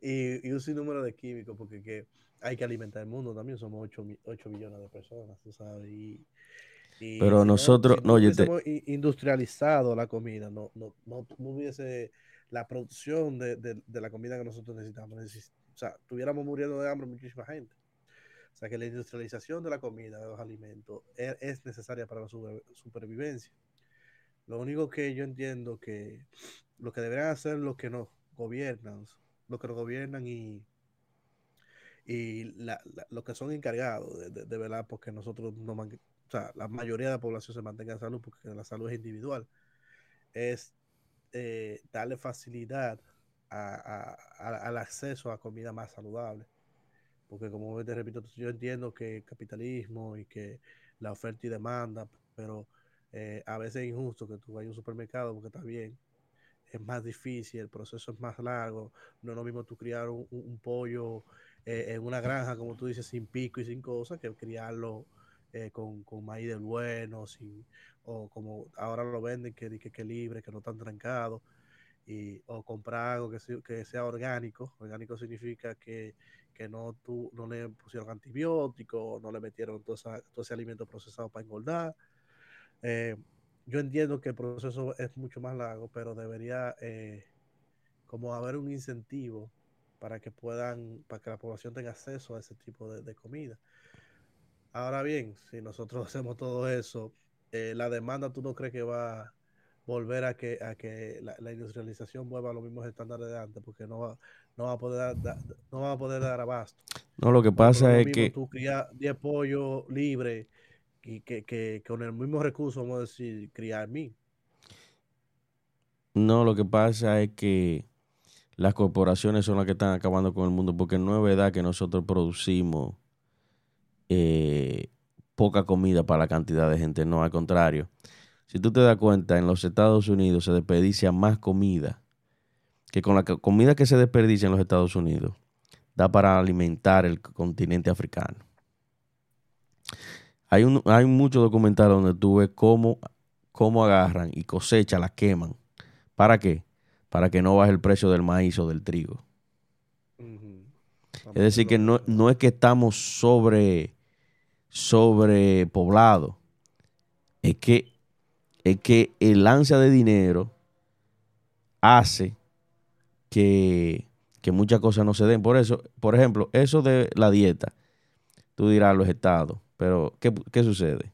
Y, y un sinnúmero de químicos, porque que hay que alimentar el mundo también, somos 8, billones de personas, tú sabes. Y, y Pero si no- nosotros- si no, oye, te- hubiésemos i- industrializado la comida, no, no, no, no hubiese la producción de, de- de la comida que nosotros necesitamos. Neces- o sea, estuviéramos muriendo de hambre muchísima gente. O sea, que la industrialización de la comida, de los alimentos, es, es necesaria para la super- supervivencia. Lo único que yo entiendo que lo que deberían hacer los que nos gobiernan, los que nos gobiernan y, y la, los que son encargados de, de, velar porque nosotros no o sea, la mayoría de la población se mantenga en salud porque la salud es individual, es eh, darle facilidad al acceso a comida más saludable. Porque como te repito, yo entiendo que capitalismo y que la oferta y demanda, pero eh, a veces es injusto que tú vayas a un supermercado porque está bien, es más difícil, el proceso es más largo, no es lo mismo tú criar un, pollo eh, en una granja, como tú dices, sin pico y sin cosas, que criarlo eh, con, con, maíz del bueno, o como ahora lo venden, que, que, que libre, que no están trancados, y, o comprar algo que, sea orgánico. Orgánico significa que, que no, tú, no le pusieron antibióticos, no le metieron todo, todo ese alimento procesado para engordar. Eh, yo entiendo que el proceso es mucho más largo, pero debería eh, como haber un incentivo para que puedan, para que la población tenga acceso a ese tipo de, comida. Ahora bien, si nosotros hacemos todo eso, eh, la demanda, ¿tú no crees que va a volver a que, a que la, industrialización mueva a los mismos estándares de antes? Porque no va, no va a poder dar, no va a poder dar abasto. No, lo que pasa es que... Tú crías 10 pollos libres y que, con el mismo recurso, vamos a decir, criar mí. No, lo que pasa es que las corporaciones son las que están acabando con el mundo, porque no es verdad que nosotros producimos eh, poca comida para la cantidad de gente, no, al contrario. Si tú te das cuenta, en los Estados Unidos se desperdicia más comida que con la comida que se desperdicia en los Estados Unidos da para alimentar el continente africano. Hay, un, hay muchos documentales donde tú ves cómo, cómo agarran y cosechan, la queman. ¿Para qué? Para que no baje el precio del maíz o del trigo. Es decir, que no, no, es que estamos sobre sobrepoblados. Es que, es que el ansia de dinero hace que, que muchas cosas no se den. Por eso, por ejemplo, eso de la dieta, tú dirás los estados, pero, ¿qué, sucede?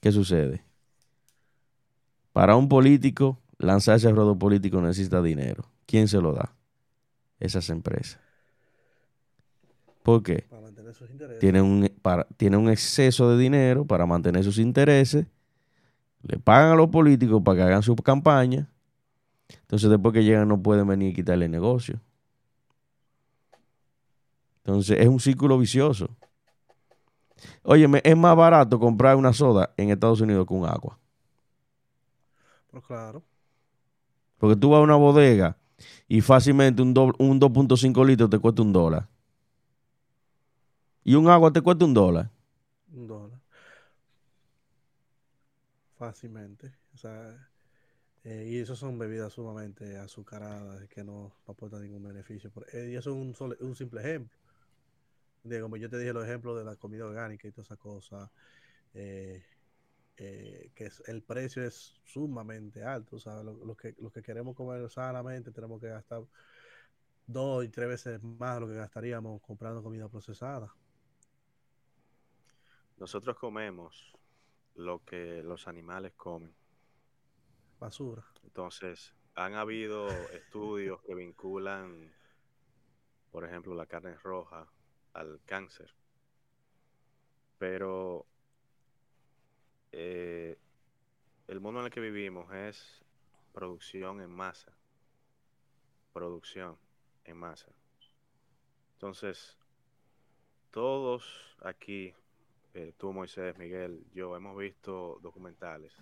¿Qué sucede? Para un político, lanzarse al ruedo político necesita dinero. ¿Quién se lo da? Esas empresas. ¿Por qué? Para mantener sus intereses. Tienen un, para, un exceso de dinero para mantener sus intereses. Le pagan a los políticos para que hagan su campaña. Entonces, después que llegan, no pueden venir y quitarle el negocio. Entonces, es un círculo vicioso. Óyeme, es más barato comprar una soda en Estados Unidos que un agua. Pues claro. Porque tú vas a una bodega y fácilmente un, un 2.5 litros te cuesta un dólar. Y un agua te cuesta un dólar. Un dólar. Fácilmente. O sea, eh, y eso son bebidas sumamente azucaradas que no, aportan ningún beneficio. Eh, y eso es un, un simple ejemplo de como yo te dije los ejemplos de la comida orgánica y toda esa cosa, eh, eh, que el precio es sumamente alto. O sea, lo, que, los que queremos comer sanamente tenemos que gastar dos y tres veces más de lo que gastaríamos comprando comida procesada. Nosotros comemos lo que los animales comen. Basura. Entonces, han habido estudios que vinculan, por ejemplo, la carne roja al cáncer. Pero eh, el mundo en el que vivimos es producción en masa. Producción en masa. Entonces, todos aquí, eh, tú Moisés, Miguel, yo hemos visto documentales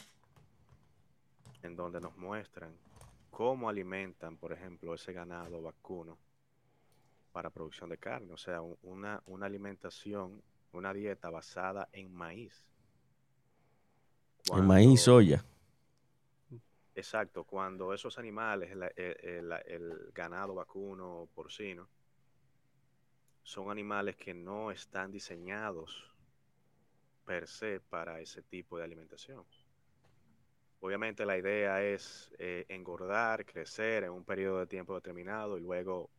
en donde nos muestran cómo alimentan, por ejemplo, ese ganado vacuno para producción de carne, o sea, una, una alimentación, una dieta basada en maíz. en maíz, soya. Exacto, cuando esos animales, el, ganado vacuno, porcino, son animales que no están diseñados per se para ese tipo de alimentación. Obviamente la idea es eh, engordar, crecer en un periodo de tiempo determinado y luego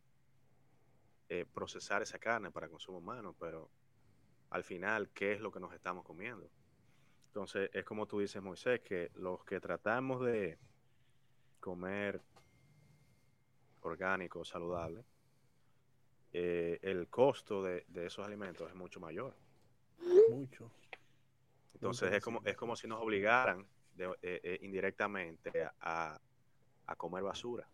eh, procesar esa carne para consumo humano, pero al final, ¿qué es lo que nos estamos comiendo? Entonces, es como tú dices, Moisés, que los que tratamos de comer orgánico, saludable, eh, el costo de, de esos alimentos es mucho mayor. Mucho. Entonces Mucho, es como, es como si nos obligaran de- eh, eh, indirectamente a, a comer basura.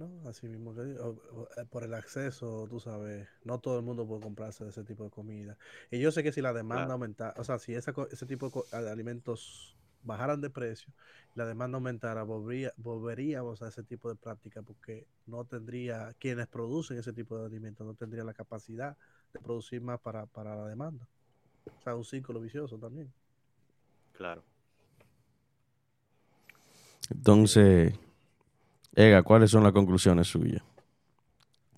No, así mismo que eh, por el acceso, tú sabes, no todo el mundo puede comprarse de ese tipo de comida. Y yo sé que si la demanda Claro. aumentara, o sea, si esa, ese tipo de alimentos bajaran de precio, la demanda aumentara, volvería- volveríamos a ese tipo de práctica porque no tendría, quienes producen ese tipo de alimentos no tendrían la capacidad de producir más para, para la demanda. O sea, un círculo vicioso también. Claro. Entonces, Ega, ¿cuáles son las conclusiones suyas?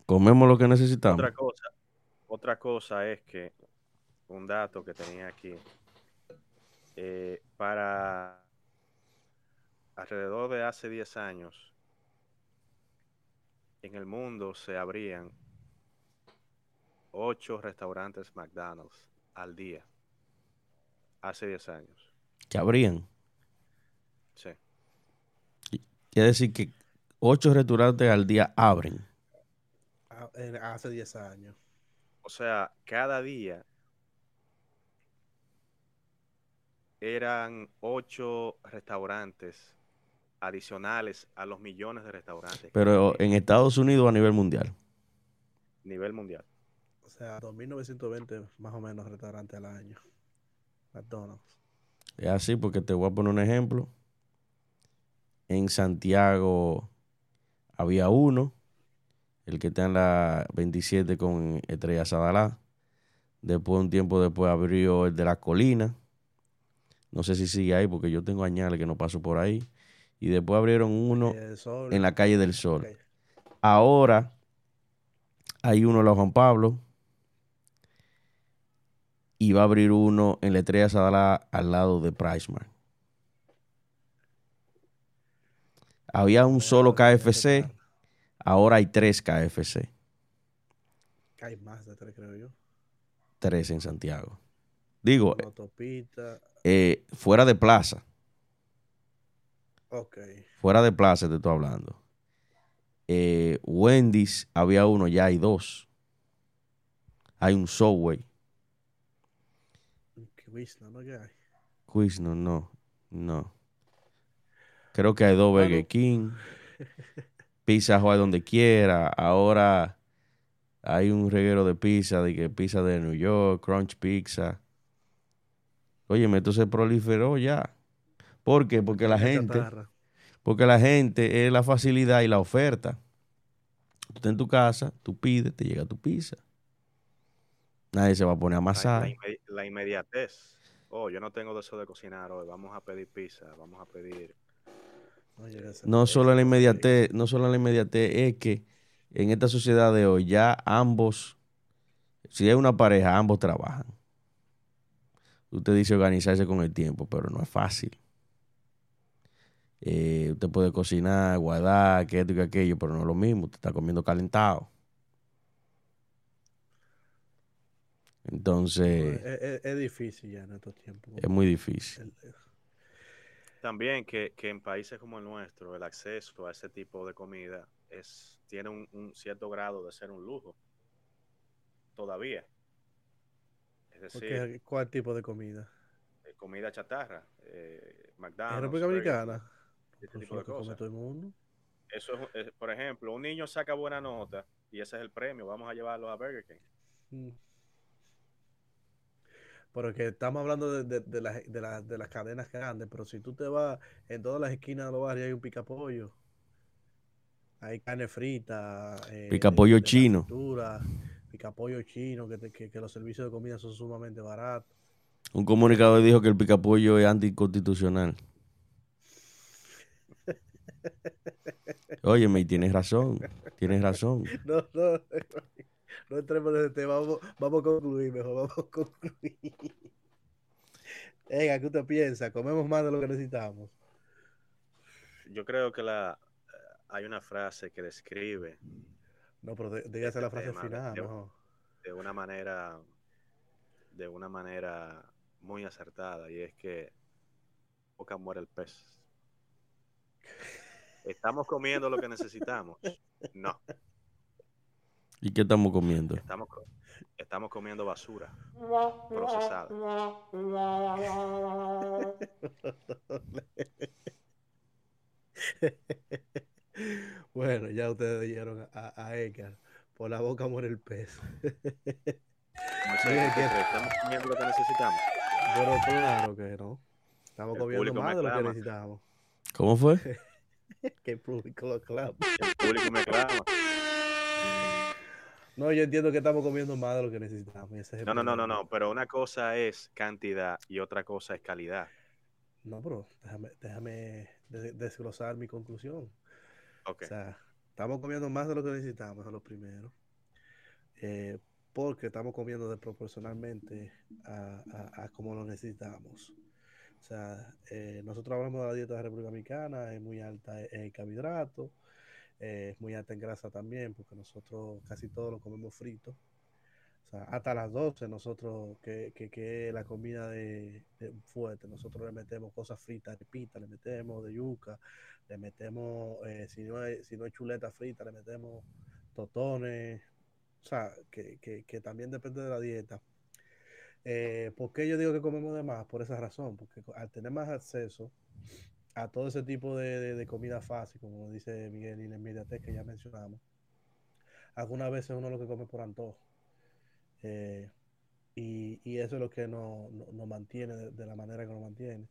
¿Comemos lo que necesitamos? Otra cosa, otra cosa es que un dato que tenía aquí, eh, para alrededor de hace 10 años, en el mundo se abrían ocho restaurantes McDonald's al día. Hace 10 años. Que habrían. Sí. Quiere decir que ocho restaurantes al día abren. A- en- hace 10 años. O sea, cada día eran ocho restaurantes adicionales a los millones de restaurantes. Pero en Estados Unidos o a nivel mundial. nivel mundial. O sea, 2.920 más o menos restaurantes al año. McDonald's. Es así porque te voy a poner un ejemplo. En Santiago había uno, el que está en la 27 con Estrella Sadalá. Después, un tiempo después, abrió el de la colina. No sé si sigue ahí porque yo tengo añales que no paso por ahí. Y después abrieron uno en la calle del Sol. Ahora hay uno en la Juan Pablo y va a abrir uno en la Estrella Sadalá al lado de Pricemark. Había un solo que KFC, ahora hay tres KFC, Hay más de tres, creo yo. tres en Santiago. Digo, eh, fuera de plaza, Ok. fuera de plaza te estoy hablando. Eh, Wendy's había uno, ya hay dos. Hay un Subway. Quizno, ¿no? No, no. Creo que hay dos. Burger King. Pizza Hut donde quiera. Ahora hay un reguero de pizza, de que pizza de New York, Crunch Pizza. Oye, esto se proliferó ya. ¿Por qué? Porque la gente, porque la gente es la facilidad y la oferta. Tú estás en tu casa, tú pides, te llega tu pizza. Nadie se va a poner a amasar. la la inmediatez. Oh, yo no tengo de eso de cocinar hoy. Vamos a pedir pizza, vamos a pedir. No, solo la no sé. inmediatez, no solo la inmediatez, es que en esta sociedad de hoy ya ambos, si hay una pareja, ambos trabajan. Usted dice organizarse con el tiempo, pero no es fácil. Eh, usted puede cocinar, guardar, que esto y que aquello, pero no es lo mismo. Usted está comiendo calentado. Entonces, Es, es- es difícil ya en estos tiempos. es muy difícil. El- También que, que en países como el nuestro, el acceso a ese tipo de comida es, tiene un, un cierto grado de ser un lujo. Todavía. Es decir, ¿Cuál tipo de comida? eh, comida chatarra, eh, ¿En McDonald's, República Burger King, Dominicana? este Pues tipo lo de que come cosas. todo el mundo. Eso es, es- por ejemplo, un niño saca buena nota y ese es el premio. Vamos a llevarlo a Burger King. Mm. Porque estamos hablando de, de, de las, de, las, de las cadenas grandes, pero si tú te vas en todas las esquinas de los barrios hay un picapollo. Hay carne frita. eh, Picapollo chino. fritura, Picapollo chino, que, te- que, que los servicios de comida son sumamente baratos. Un comunicador dijo que el picapollo es anticonstitucional. Óyeme, y tienes razón, tienes razón. No, no, no entremos en ese tema. Vamos, vamos a concluir mejor, vamos a concluir. Venga, ¿qué usted piensa? ¿Comemos más de lo que necesitamos? Yo creo que la, hay una frase que describe No, pero dí- dígase la frase tema, final, de- mejor. de una manera de una manera muy acertada y es que boca muere el pez. ¿Estamos comiendo lo que necesitamos? No. ¿Y qué estamos comiendo? Estamos, estamos comiendo basura procesada. bueno, ya ustedes dijeron a, a Edgar, por la boca muere el pez. ¿Estamos comiendo lo que necesitamos? Pero claro que no. Estamos comiendo más de lo que necesitamos. ¿Cómo fue? que el público lo clama. El público me clama. No, yo entiendo que estamos comiendo más de lo que necesitamos. no, no, no, no, no, pero una cosa es cantidad y otra cosa es calidad. No, pero déjame, déjame desglosar mi conclusión. Okay. O sea, estamos comiendo más de lo que necesitamos, a lo primero. Eh, porque estamos comiendo desproporcionalmente a, a, como lo necesitamos. O sea, eh, nosotros hablamos de la dieta de la República Dominicana, es muy alta en carbohidratos, eh, es muy alta en grasa también, porque nosotros casi todo lo comemos frito. O sea, hasta las 12 nosotros, que, que, que la comida de, fuerte, nosotros le metemos cosas fritas, repita, le metemos de yuca, le metemos, eh, si, no hay, si no hay chuleta frita, le metemos totones, o sea, que, que, que también depende de la dieta. Eh, ¿Por qué yo digo que comemos de más? Por esa razón, porque al tener más acceso a todo ese tipo de, de, comida fácil, como dice Miguel y la inmediatez que ya mencionamos, algunas veces uno lo que come por antojo. Eh, y, y, eso es lo que nos no, mantiene de, la manera que nos mantiene.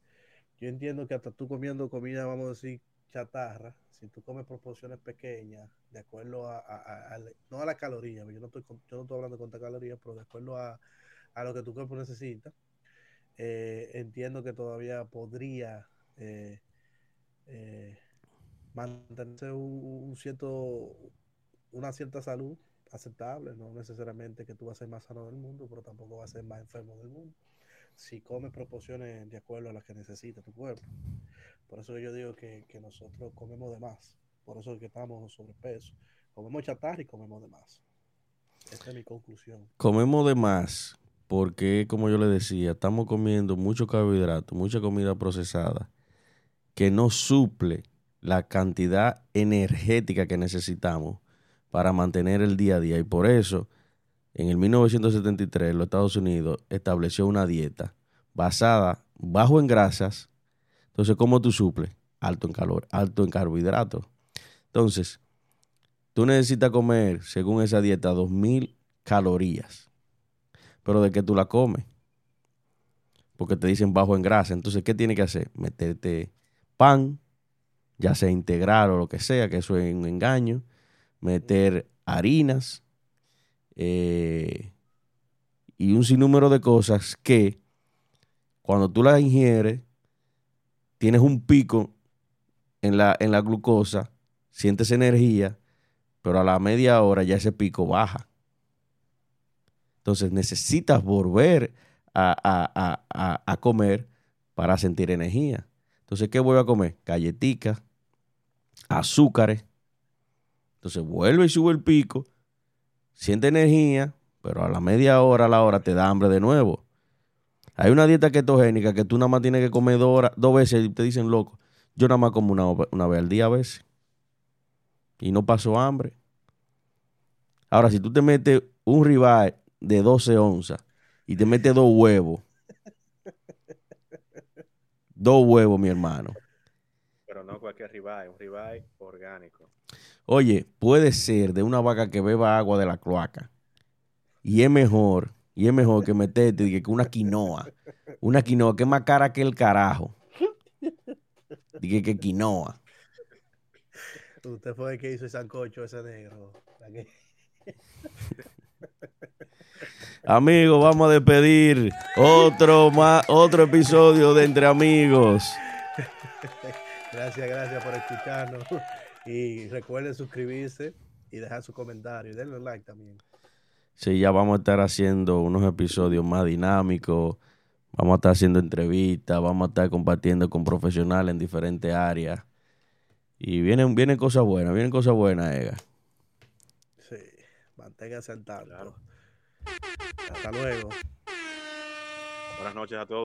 Yo entiendo que hasta tú comiendo comida, vamos a decir, chatarra, si tú comes proporciones pequeñas, de acuerdo a, a, a, no a la caloría, yo no estoy, yo no estoy hablando de calorías, pero de acuerdo a, lo que tu cuerpo necesita, eh, entiendo que todavía podría eh, eh, mantenerse un, cierto, una cierta salud aceptable, no necesariamente que tú vas a ser más sano del mundo, pero tampoco vas a ser más enfermo del mundo. Si comes proporciones de acuerdo a las que necesita tu cuerpo. Por eso yo digo que, que nosotros comemos de más. Por eso es que estamos sobrepeso. Comemos chatarra y comemos de más. Esta es mi conclusión. Comemos de más porque, como yo le decía, estamos comiendo mucho carbohidrato, mucha comida procesada, que no suple la cantidad energética que necesitamos para mantener el día a día. Y por eso, en el 1973, los Estados Unidos estableció una dieta basada bajo en grasas. Entonces, ¿cómo tú suples? Alto en calor, alto en carbohidratos. Entonces, tú necesitas comer, según esa dieta, 2000 calorías. Pero de que tú la comes. Porque te dicen bajo en grasa. Entonces, ¿qué tienes que hacer? Meterte pan, ya sea integral o lo que sea, que eso es un engaño. Meter harinas. Eh, y un sinnúmero de cosas que cuando tú las ingieres, tienes un pico en la, en la glucosa, sientes energía, pero a la media hora ya ese pico baja. Entonces necesitas volver a, a, a, a comer para sentir energía. Entonces, ¿qué voy a comer? Galletitas, azúcares. Entonces vuelve y sube el pico, siente energía, pero a la media hora, a la hora te da hambre de nuevo. Hay una dieta ketogénica que tú nada más tienes que comer dos, horas, dos veces y te dicen, loco, yo nada más como una, una vez al día a veces. Y no paso hambre. Ahora, si tú te metes un ribeye de 12 onzas y te metes dos huevos, dos huevos, mi hermano. Pero no cualquier ribeye, un ribeye orgánico. Oye, puede ser de una vaca que beba agua de la cloaca. Y es mejor, y es mejor que meterte que una quinoa. Una quinoa que es más cara que el carajo. Dije que quinoa. Usted fue el que hizo el sancocho ese negro. Amigos, vamos a despedir otro más, otro episodio de Entre Amigos. Gracias, gracias por escucharnos. Y recuerden suscribirse y dejar su comentario. Y denle like también. Sí, ya vamos a estar haciendo unos episodios más dinámicos. Vamos a estar haciendo entrevistas, vamos a estar compartiendo con profesionales en diferentes áreas. Y vienen, vienen cosas buenas, vienen cosas buenas, Ega. Sí, manténgase al tanto. Hasta luego. Buenas noches a todos.